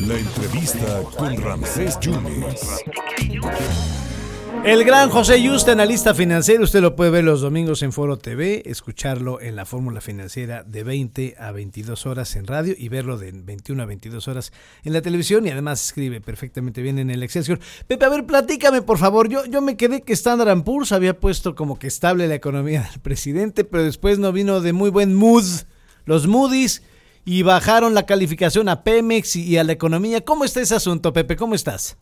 La entrevista con Ramsés Yunes. El gran José Yuste, analista financiero, usted lo puede ver los domingos en Foro TV, escucharlo en la fórmula financiera de 20 a 22 horas en radio y verlo de 21 a 22 horas en la televisión y además escribe perfectamente bien en el Excelsior. Pepe, a ver, platícame por favor, yo, yo me quedé que Standard Poor's había puesto como que estable la economía del presidente, pero después no vino de muy buen mood los Moody's y bajaron la calificación a Pemex y a la economía. ¿Cómo está ese asunto, Pepe? ¿Cómo estás?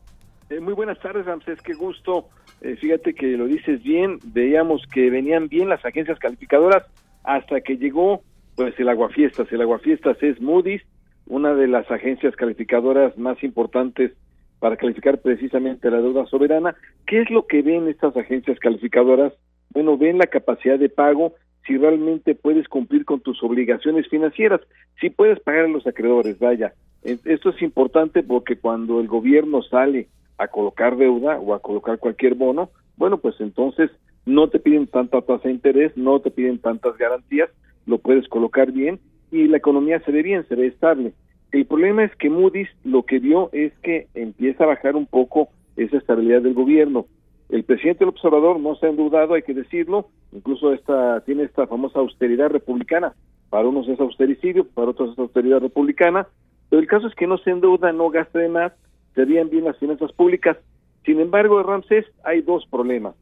Eh, muy buenas tardes, Ramsés, qué gusto. Eh, fíjate que lo dices bien, veíamos que venían bien las agencias calificadoras hasta que llegó pues el Aguafiestas. El Aguafiestas es Moody's, una de las agencias calificadoras más importantes para calificar precisamente la deuda soberana. ¿Qué es lo que ven estas agencias calificadoras? Bueno, ven la capacidad de pago, si realmente puedes cumplir con tus obligaciones financieras, si puedes pagar a los acreedores, vaya. Esto es importante porque cuando el gobierno sale a colocar deuda o a colocar cualquier bono, bueno, pues entonces no te piden tanta tasa de interés, no te piden tantas garantías, lo puedes colocar bien y la economía se ve bien, se ve estable. El problema es que Moody's lo que vio es que empieza a bajar un poco esa estabilidad del gobierno. El presidente del observador no se ha endeudado, hay que decirlo, incluso esta, tiene esta famosa austeridad republicana. Para unos es austericidio, para otros es austeridad republicana, pero el caso es que no se endeuda, no gasta de más, serían bien las finanzas públicas. Sin embargo, en Ramsés hay dos problemas.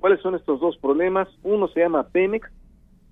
¿Cuáles son estos dos problemas? Uno se llama Pemex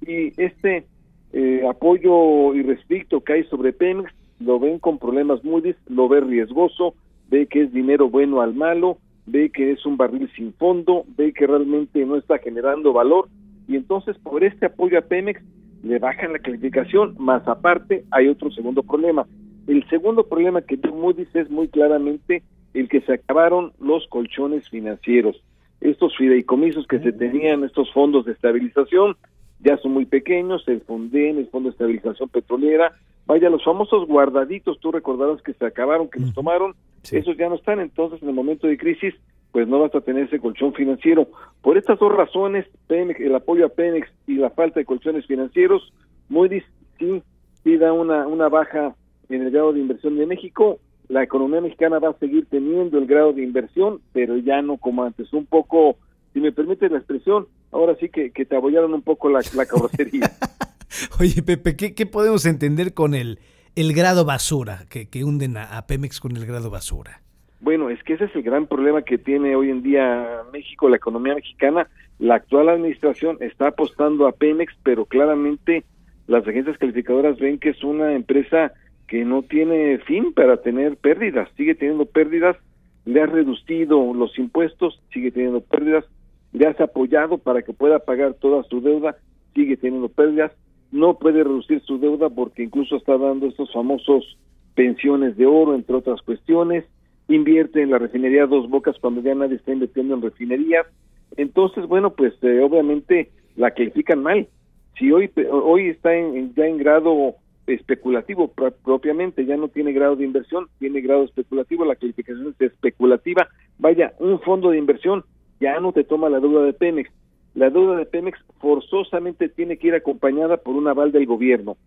y este eh, apoyo irrestricto que hay sobre Pemex lo ven con problemas muy, lo ve riesgoso, ve que es dinero bueno al malo, ve que es un barril sin fondo, ve que realmente no está generando valor y entonces por este apoyo a Pemex le bajan la calificación, más aparte hay otro segundo problema, el segundo problema que Moody's es muy claramente el que se acabaron los colchones financieros. Estos fideicomisos que se tenían, estos fondos de estabilización, ya son muy pequeños, el FONDEN, el Fondo de Estabilización Petrolera, vaya, los famosos guardaditos, tú recordarás que se acabaron, que los tomaron, esos ya no están, entonces en el momento de crisis, pues no vas a tener ese colchón financiero. Por estas dos razones, el apoyo a Pemex y la falta de colchones financieros, Moody's sí, sí da una, una baja en el grado de inversión de México. La economía mexicana va a seguir teniendo el grado de inversión, pero ya no como antes. Un poco, si me permite la expresión, ahora sí que, te abollaron un poco la, la carrocería. Oye, Pepe, ¿qué, podemos entender con el, el grado basura, que, que hunden a, Pemex con el grado basura? Bueno, es que ese es el gran problema que tiene hoy en día México, la economía mexicana. La actual administración está apostando a Pemex, pero claramente las agencias calificadoras ven que es una empresa que no tiene fin para tener pérdidas, sigue teniendo pérdidas, le ha reducido los impuestos, sigue teniendo pérdidas, le has apoyado para que pueda pagar toda su deuda, sigue teniendo pérdidas, no puede reducir su deuda porque incluso está dando estos famosos pensiones de oro, entre otras cuestiones, invierte en la refinería Dos Bocas cuando ya nadie está invirtiendo en refinerías, entonces, bueno, pues eh, obviamente la califican mal. Si hoy hoy está en, ya en grado especulativo propiamente, ya no tiene grado de inversión, tiene grado especulativo, la calificación es especulativa. Vaya, un fondo de inversión ya no te toma la deuda de Pemex. La deuda de Pemex forzosamente tiene que ir acompañada por un aval del gobierno.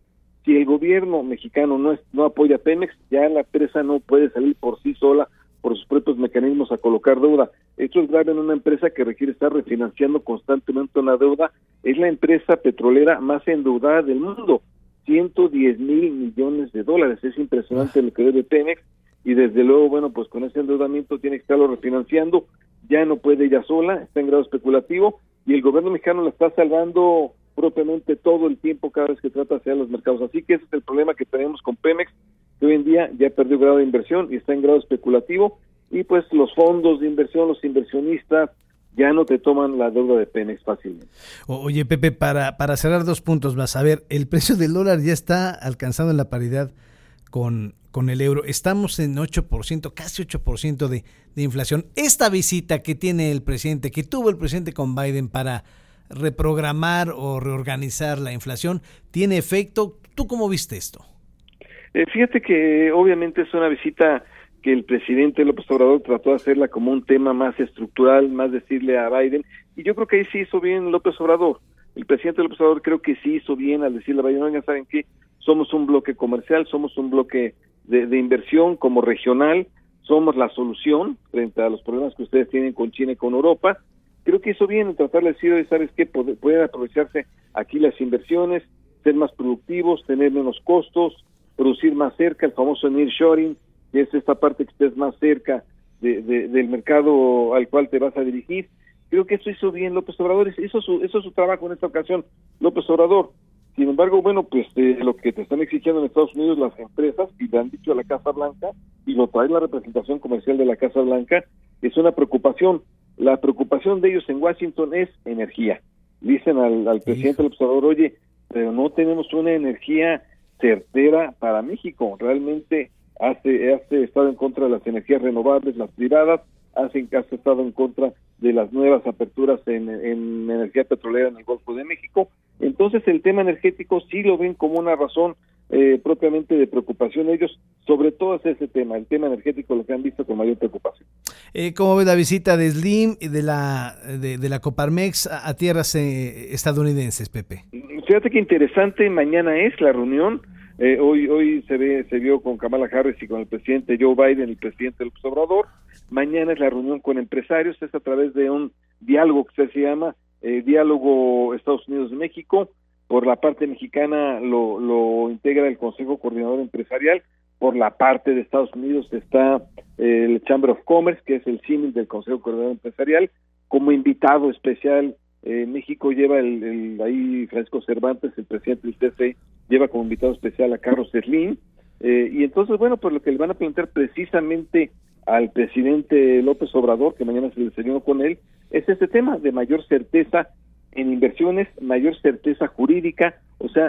Si el gobierno mexicano no, es, no apoya a Pemex, ya la empresa no puede salir por sí sola, por sus propios mecanismos a colocar deuda. Esto es grave en una empresa que requiere estar refinanciando constantemente una deuda. Es la empresa petrolera más endeudada del mundo 110 mil millones de dólares. Es impresionante lo que debe Pemex y desde luego, bueno, pues con ese endeudamiento tiene que estarlo refinanciando, ya no puede ella sola, está en grado especulativo y el gobierno mexicano la está salvando propiamente todo el tiempo cada vez que trata hacer los mercados. Así que ese es el problema que tenemos con Pemex, que hoy en día ya perdió grado de inversión y está en grado especulativo y pues los fondos de inversión, los inversionistas, ya no te toman la deuda de Pemex fácilmente. Oye, Pepe, para, para cerrar dos puntos más. A ver, el precio del dólar ya está alcanzando la paridad con, con el euro. Estamos en 8%, casi 8% de, de inflación. Esta visita que tiene el presidente, que tuvo el presidente con Biden para reprogramar o reorganizar la inflación, ¿tiene efecto? ¿Tú cómo viste esto? Eh, fíjate que obviamente es una visita que el presidente López Obrador trató de hacerla como un tema más estructural, más decirle a Biden, y yo creo que ahí sí hizo bien López Obrador. El presidente López Obrador creo que sí hizo bien al decirle a Biden, ya saben que somos un bloque comercial, somos un bloque de, inversión como regional, somos la solución frente a los problemas que ustedes tienen con China y con Europa. Creo que eso viene, tratar de decir, ¿sabes qué? Pueden aprovecharse aquí las inversiones, ser más productivos, tener menos costos, producir más cerca, el famoso nearshoring, que es esta parte que estés más cerca de, del mercado al cual te vas a dirigir. Creo que eso hizo bien López Obrador, eso su, eso es su trabajo en esta ocasión, López Obrador. Sin embargo, bueno, pues eh, lo que te están exigiendo en Estados Unidos las empresas, y le han dicho a la Casa Blanca, y lo trae la representación comercial de la Casa Blanca, es una preocupación. La preocupación de ellos en Washington es energía. Dicen al, al presidente López Obrador, oye, pero no tenemos una energía certera para México. Realmente hace, hace estado en contra de las energías renovables, las privadas, hacen ha estado en contra de las nuevas aperturas en, energía petrolera en el Golfo de México. Entonces el tema energético sí lo ven como una razón eh, propiamente de preocupación ellos, sobre todo es ese tema, el tema energético lo que han visto con mayor preocupación. Eh, ¿Cómo ve la visita de Slim y de la, de, la Coparmex a, tierras eh, estadounidenses, Pepe? Fíjate que interesante, mañana es la reunión, eh, hoy hoy se ve se vio con Kamala Harris y con el presidente Joe Biden, el presidente del Obrador. Mañana es la reunión con empresarios, es a través de un diálogo que se llama eh, Diálogo Estados Unidos-México. Por la parte mexicana lo, lo integra el Consejo Coordinador Empresarial. Por la parte de Estados Unidos está eh, el Chamber of Commerce, que es el símil del Consejo Coordinador Empresarial. Como invitado especial eh, México lleva el, ahí Francisco Cervantes, el presidente del TC, lleva como invitado especial a Carlos Slim. Eh, y entonces, bueno, pues lo que le van a plantear precisamente al presidente López Obrador, que mañana se desayunó con él, es este tema de mayor certeza en inversiones, mayor certeza jurídica,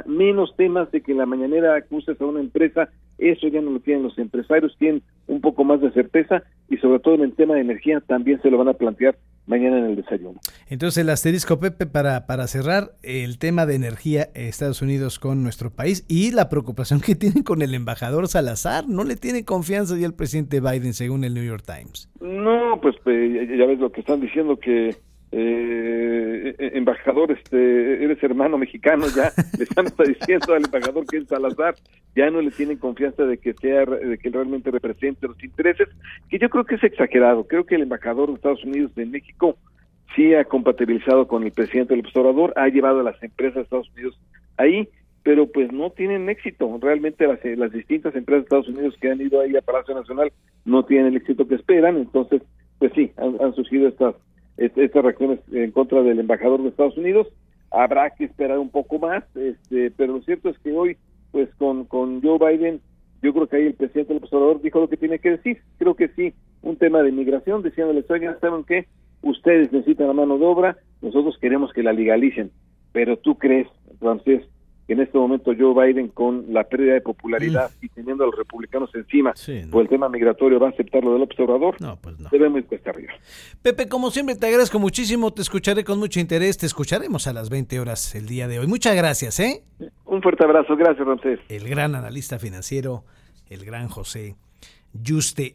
menos temas de que la mañanera acuses a una empresa, eso ya no lo tienen los empresarios, tienen un poco más de certeza y sobre todo en el tema de energía también se lo van a plantear mañana en el desayuno. Entonces el asterisco Pepe para, para cerrar el tema de energía Estados Unidos con nuestro país y la preocupación que tienen con el embajador Salazar, no le tiene confianza ya el presidente Biden según el New York Times. No, pues ya ves lo que están diciendo que eh, eh, embajador, este, eres hermano mexicano, ya le están diciendo al embajador que es Salazar, ya no le tienen confianza de que sea, de que realmente represente los intereses, que yo creo que es exagerado. Creo que el embajador de Estados Unidos de México sí ha compatibilizado con el presidente del observador, ha llevado a las empresas de Estados Unidos ahí, pero pues no tienen éxito. Realmente las, las distintas empresas de Estados Unidos que han ido ahí a Palacio Nacional no tienen el éxito que esperan, entonces, pues sí, han surgido estas estas reacciones en contra del embajador de Estados Unidos. Habrá que esperar un poco más, este, pero lo cierto es que hoy, pues con, con Joe Biden, yo creo que ahí el presidente del observador dijo lo que tiene que decir. Creo que sí, un tema de inmigración, diciéndoles, oigan, ¿saben qué? Ustedes necesitan la mano de obra, nosotros queremos que la legalicen. Pero tú crees, Francés, en este momento Joe Biden con la pérdida de popularidad mm. y teniendo a los republicanos encima por el tema migratorio va a aceptar lo del observador, no, pues no. debemos cuesta arriba. Pepe, como siempre te agradezco muchísimo, te escucharé con mucho interés, te escucharemos a las 20 horas el día de hoy. Muchas gracias, ¿eh? Un fuerte abrazo, gracias Ramsés. El gran analista financiero, el gran José Juste